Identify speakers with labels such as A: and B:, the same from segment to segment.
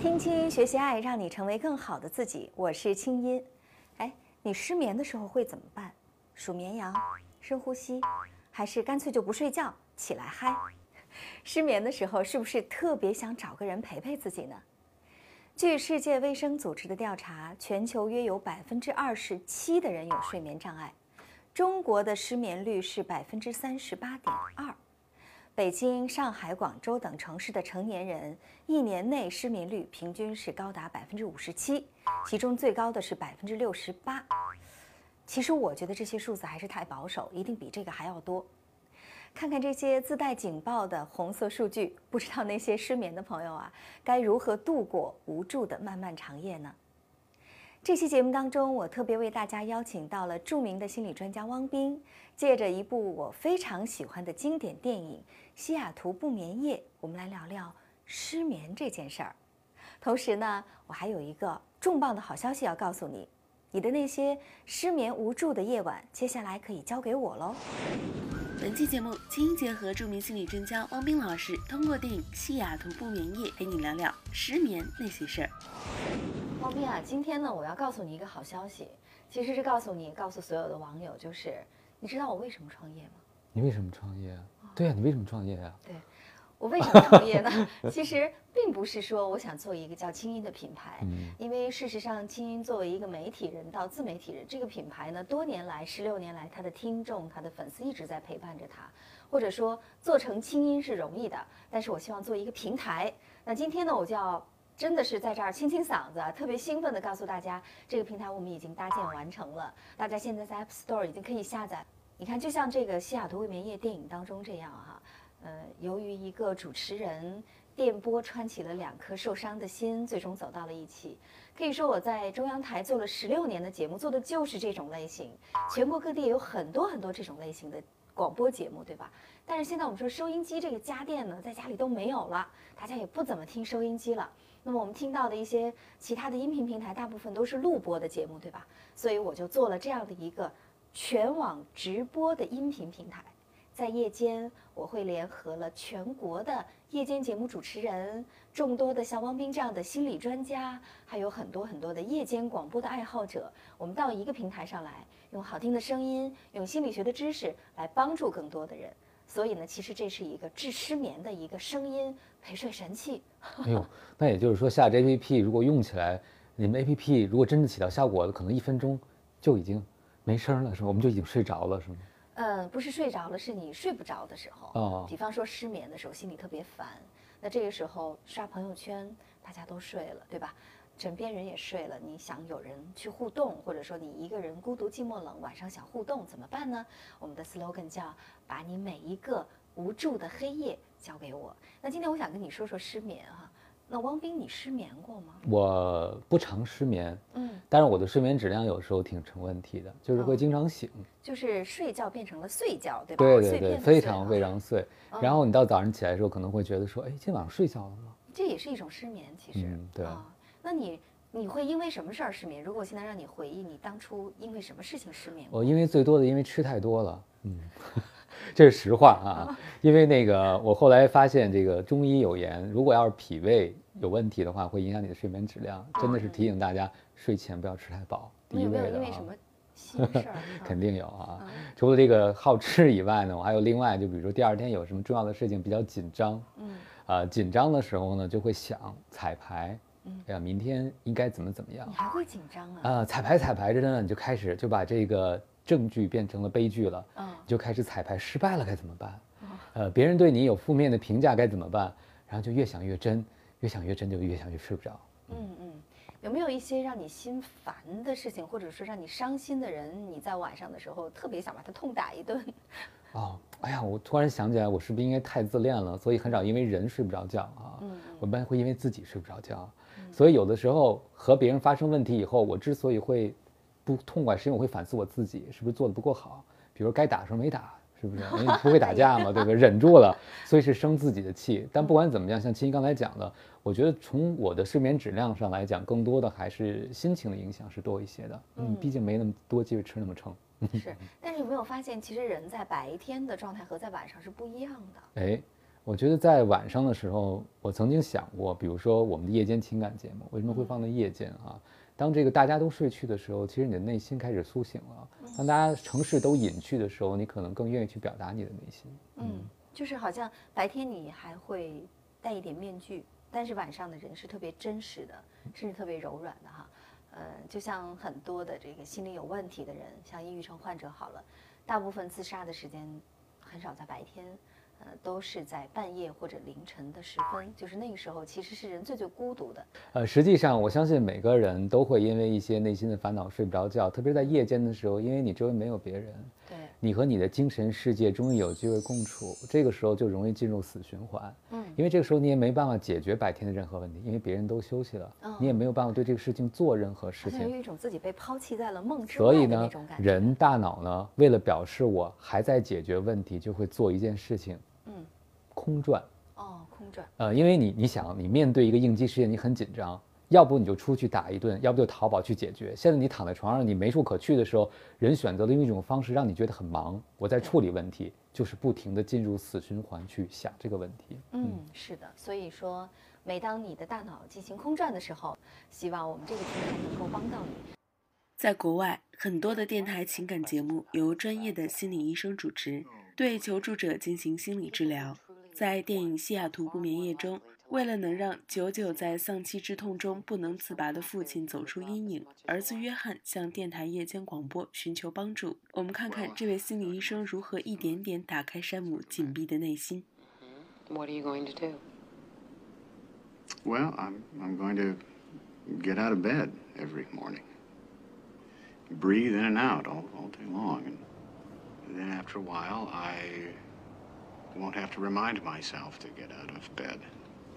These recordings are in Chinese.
A: 听清音学习爱，让你成为更好的自己。我是清音。哎，你失眠的时候会怎么办？数绵羊，深呼吸，还是干脆就不睡觉，起来嗨？失眠的时候是不是特别想找个人陪陪自己呢？据世界卫生组织的调查，全球约有百分之二十七的人有睡眠障碍，中国的失眠率是百分之三十八点二。北京、上海、广州等城市的成年人一年内失眠率平均是高达百分之五十七，其中最高的是百分之六十八。其实我觉得这些数字还是太保守，一定比这个还要多。看看这些自带警报的红色数据，不知道那些失眠的朋友啊，该如何度过无助的漫漫长夜呢？这期节目当中，我特别为大家邀请到了著名的心理专家汪斌，借着一部我非常喜欢的经典电影《西雅图不眠夜》，我们来聊聊失眠这件事儿。同时呢，我还有一个重磅的好消息要告诉你：你的那些失眠无助的夜晚，接下来可以交给我喽。
B: 本期节目，清音结合著名心理专家汪斌老师，通过电影《西雅图不眠夜》陪你聊聊失眠那些事儿。
A: 汪斌啊，今天呢，我要告诉你一个好消息，其实是告诉你，告诉所有的网友，就是你知道我为什么创业吗？
C: 你为什么创业啊？对呀、你为什么创业啊？
A: 对，我为什么创业呢？其实并不是说我想做一个叫清音的品牌，
C: 嗯
A: 因为事实上，清音作为一个媒体人到自媒体人，这个品牌呢，多年来十六年来，他的听众、他的粉丝一直在陪伴着他。或者说，做成清音是容易的，但是我希望做一个平台。那今天呢，我就要真的是在这儿清清嗓子啊，特别兴奋的告诉大家，这个平台我们已经搭建完成了，大家现在在 App Store 已经可以下载。你看，就像这个《西雅图未眠夜》电影当中这样哈、呃，由于一个主持人电波穿起了两颗受伤的心，最终走到了一起。可以说我在中央台做了十六年的节目，做的就是这种类型。全国各地有很多很多这种类型的广播节目，对吧？但是现在我们说收音机这个家电呢，在家里都没有了，大家也不怎么听收音机了。那么我们听到的一些其他的音频平台，大部分都是录播的节目，对吧？所以我就做了这样的一个全网直播的音频平台。在夜间，我会联合了全国的夜间节目主持人，众多的像汪斌这样的心理专家，还有很多很多的夜间广播的爱好者，我们到一个平台上来，用好听的声音，用心理学的知识来帮助更多的人。所以呢，其实这是一个治失眠的一个声音陪睡神器。
C: 哎呦，那也就是说，下这 APP 如果用起来，你们 APP 如果真的起到效果了，可能一分钟就已经没声了，是吗？我们就已经睡着了，是吗？
A: 嗯，不是睡着了，是你睡不着的时候。
C: 哦
A: 比方说失眠的时候，心里特别烦，那这个时候刷朋友圈，大家都睡了，对吧？枕边人也睡了，你想有人去互动，或者说你一个人孤独寂寞冷，晚上想互动怎么办呢？我们的 slogan 叫“把你每一个无助的黑夜交给我”。那今天我想跟你说说失眠哈、那汪斌，你失眠过吗？
C: 我不常失眠，
A: 嗯，
C: 但是我的睡眠质量有时候挺成问题的，就是会
A: 哦
C: 经常醒。
A: 就是睡觉变成了睡觉，对吧？
C: 对对对，非常
A: 啊
C: 非常碎。然后你到早上起来的时候，可能会觉得说，哎，今天晚上睡觉了吗？
A: 这也是一种失眠，其实。
C: 嗯对
A: 啊，那你你会因为什么事儿失眠？如果现在让你回忆，你当初因为什么事情失眠？
C: 我因为最多的因为吃太多了，嗯，这是实话啊。因为那个我后来发现，这个中医有言，如果要是脾胃有问题的话，会影响你的睡眠质量。真的是提醒大家，睡前不要吃太饱。第一位的啊
A: 因为什么心事儿？
C: 肯定有啊
A: 嗯。
C: 除了这个好吃以外呢，我还有另外，就比如说第二天有什么重要的事情比较紧张，
A: 嗯
C: 啊，紧张的时候呢，就会想彩排，
A: 嗯
C: 哎呀，明天应该怎么怎么样
A: 你还会紧张啊？
C: 啊？彩排彩排着呢，你就开始就把这个正剧变成了悲剧了，
A: 嗯
C: 你就开始彩排失败了该怎么办？呃，别人对你有负面的评价该怎么办？然后就越想越真，越想越真，就越想越睡不着。
A: 嗯嗯，有没有一些让你心烦的事情，或者说让你伤心的人，你在晚上的时候特别想把他痛打一顿？
C: 哦，哎呀，我突然想起来，我是不是应该太自恋了？所以很少因为人睡不着觉啊。
A: 嗯
C: 我一般会因为自己睡不着觉，所以有的时候和别人发生问题以后，我之所以会不痛快，是因为我会反思我自己是不是做的不够好，比如该打的时候没打，是不是？因为你不会打架嘛，对不对？忍住了，所以是生自己的气。但不管怎么样，像青青刚才讲的，我觉得从我的睡眠质量上来讲，更多的还是心情的影响是多一些的。嗯，毕竟没那么多机会吃那么撑。
A: 是，但是有没有发现，其实人在白天的状态和在晚上是不一样的？
C: 哎，我觉得在晚上的时候，我曾经想过，比如说我们的夜间情感节目，为什么会放在夜间啊？当这个大家都睡去的时候，其实你的内心开始苏醒了。当大家城市都隐去的时候，你可能更愿意去表达你的内心。
A: 嗯，就是好像白天你还会戴一点面具，但是晚上的人是特别真实的，甚至特别柔软的哈。呃，就像很多的这个心理有问题的人，像抑郁症患者好了，大部分自杀的时间很少在白天，呃，都是在半夜或者凌晨的时分，就是那个时候其实是人最最孤独的。
C: 呃，实际上我相信每个人都会因为一些内心的烦恼睡不着觉，特别是在夜间的时候，因为你周围没有别人。
A: 对。
C: 你和你的精神世界终于有机会共处，这个时候就容易进入死循环。嗯，因为这个时候你也没办法解决白天的任何问题，因为别人都休息了，你也没有办法对这个事情做任何事情。
A: 有一种自己被抛弃在了梦之
C: 外的那种感觉。人大脑呢，为了表示我还在解决问题，就会做一件事情，嗯，空转。
A: 哦，空转。
C: 呃，因为你你想，你面对一个应激事件，你很紧张。要不你就出去打一顿，要不就淘宝去解决。现在你躺在床上，你没处可去的时候，人选择了用一种方式让你觉得很忙。我在处理问题，就是不停的进入死循环去想这个问题。
A: 嗯，是的。所以说，每当你的大脑进行空转的时候，希望我们这个平台能够帮到你。
B: 在国外，很多的电台情感节目由专业的心理医生主持，对求助者进行心理治疗。在电影《西雅图不眠夜》中。为了能让久久在丧妻之痛中不能自拔的父亲走出阴影，儿子约翰向电台夜间广播寻求帮助。我们看看这位心理医生如何一点点打开山姆紧闭的内心。
D: What are you going to do?
E: Well, I'm I'm going to get out of bed every morning, breathe in and out all all day long, and then after a while, I won't have to remind myself to get out of bed.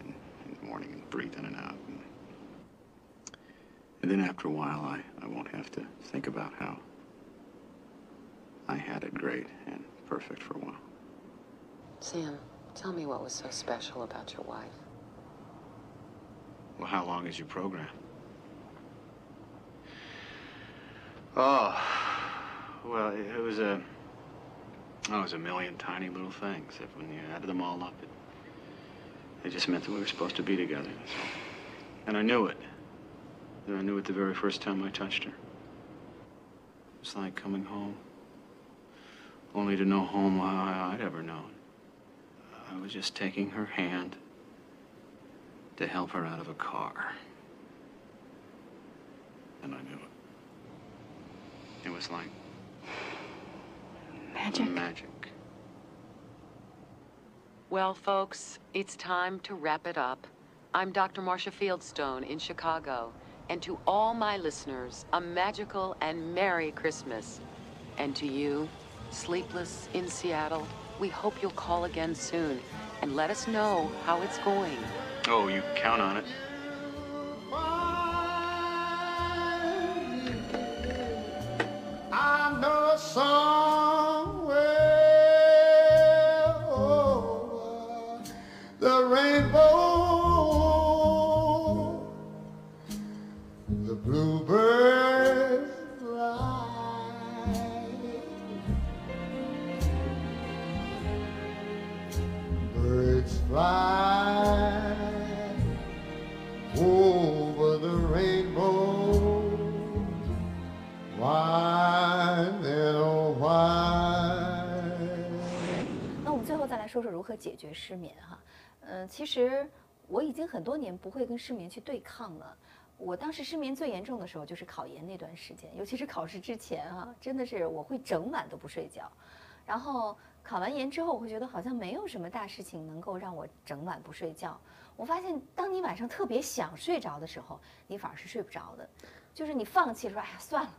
E: In, in the morning and breathe in and out. And, and then after a while, I, I won't have to think about how I had it great and perfect for a while.
D: Sam, tell me what was so special about your wife.
E: Well, how long is your program? Oh, well, it was a, oh, it was a million tiny little things. If when you added them all up, it it just meant that we were supposed to be together, all. And I knew it. I knew it the very first time I touched her. It was like coming home. Only to know home I'd ever known. I was just taking her hand to help her out of a car. And I knew it. It was like
D: magic.
E: Magic.
D: Well, folks, it's time to wrap it up. I'm Dr. Marcia Fieldstone in Chicago, and to all my listeners, a magical and Merry Christmas. And to you, sleepless in Seattle, we hope you'll call again soon and let us know how it's going.
E: Oh, you count on it. I know the bluebirds fly. Birds fly over the rainbow. Why,
A: 那我们最后再来说说如何解决失眠哈。嗯、其实我已经很多年不会跟失眠去对抗了。我当时失眠最严重的时候就是考研那段时间，尤其是考试之前啊，真的是我会整晚都不睡觉。然后考完研之后，我会觉得好像没有什么大事情能够让我整晚不睡觉。我发现，当你晚上特别想睡着的时候，你反而是睡不着的。就是你放弃说，哎呀，算了，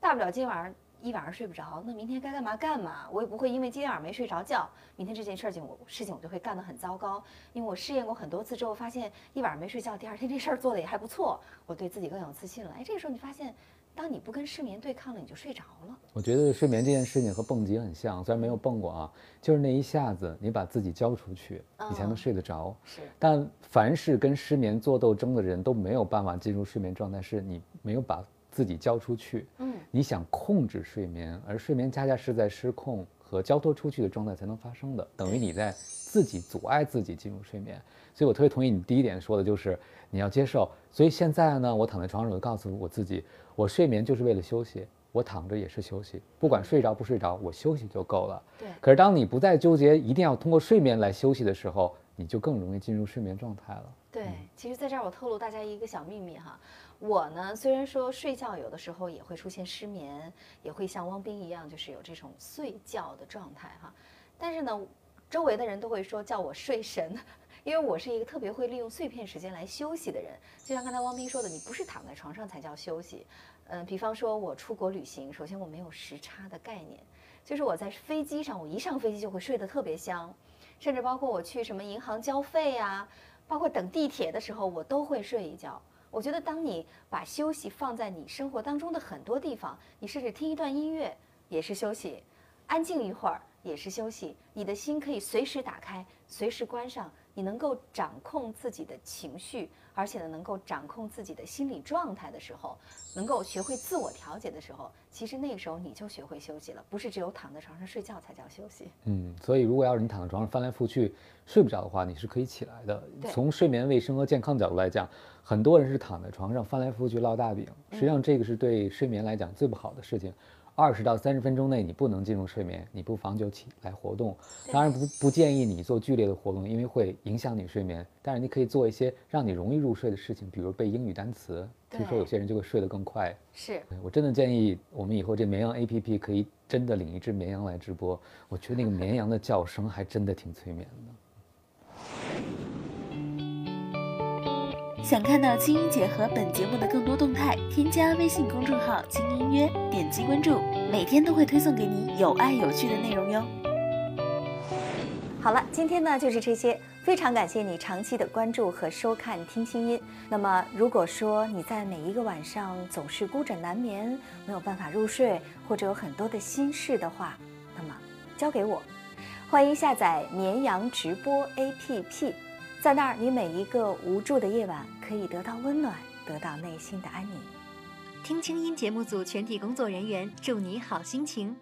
A: 大不了今晚上一晚上睡不着，那明天该干嘛干嘛。我也不会因为今天晚上没睡着觉，明天这件事情我事情我就会干得很糟糕。因为我试验过很多次之后，发现一晚上没睡觉，第二天这事儿做的也还不错，我对自己更有自信了。哎，这个时候你发现当你不跟失眠对抗了，你就睡着了。
C: 我觉得睡眠这件事情和蹦极很像，虽然没有蹦过啊，就是那一下子你把自己交出去，你才能睡得着。
A: 是，
C: 但凡是跟失眠做斗争的人都没有办法进入睡眠状态，是你没有把自己交出去。
A: 嗯，
C: 你想控制睡眠，而睡眠恰恰是在失控和交托出去的状态才能发生的，等于你在自己阻碍自己进入睡眠。所以我特别同意你第一点说的，就是你要接受。所以现在呢，我躺在床上，我就告诉我自己。我睡眠就是为了休息，我躺着也是休息，不管睡着不睡着，我休息就够了。
A: 对。
C: 可是当你不再纠结一定要通过睡眠来休息的时候，你就更容易进入睡眠状态了。
A: 对，其实在这儿我透露大家一个小秘密哈，我呢虽然说睡觉有的时候也会出现失眠，也会像汪冰一样，就是有这种睡觉的状态哈，但是呢，周围的人都会说叫我睡神。因为我是一个特别会利用碎片时间来休息的人，就像刚才汪斌说的，你不是躺在床上才叫休息。嗯，比方说我出国旅行，首先我没有时差的概念，就是我在飞机上，我一上飞机就会睡得特别香，甚至包括我去什么银行交费呀，包括等地铁的时候，我都会睡一觉。我觉得当你把休息放在你生活当中的很多地方，你甚至听一段音乐也是休息，安静一会儿也是休息，你的心可以随时打开，随时关上。你能够掌控自己的情绪，而且呢，能够掌控自己的心理状态的时候，能够学会自我调节的时候，其实那个时候你就学会休息了，不是只有躺在床上睡觉才叫休息。
C: 嗯，所以如果要是你躺在床上翻来覆去睡不着的话，你是可以起来的。从睡眠卫生和健康角度来讲，很多人是躺在床上翻来覆去烙大饼，实际上这个是对睡眠来讲最不好的事情。二十到三十分钟内你不能进入睡眠，你不妨就起来活动。当然不不建议你做剧烈的活动，因为会影响你睡眠。但是你可以做一些让你容易入睡的事情，比如背英语单词。听说有些人就会睡得更快。
A: 是
C: 我真的建议我们以后这绵羊 A P P 可以真的领一只绵羊来直播。我觉得那个绵羊的叫声还真的挺催眠的。
B: 想看到青音姐和本节目的更多动态，添加微信公众号“轻音约”，点击关注，每天都会推送给你有爱有趣的内容哟。
A: 好了，今天呢就是这些，非常感谢你长期的关注和收看《听清音》。那么，如果说你在每一个晚上总是孤枕难眠，没有办法入睡，或者有很多的心事的话，那么交给我，欢迎下载绵羊直播 APP。在那儿，你每一个无助的夜晚可以得到温暖，得到内心的安宁。
F: 听清音节目组全体工作人员祝你好心情。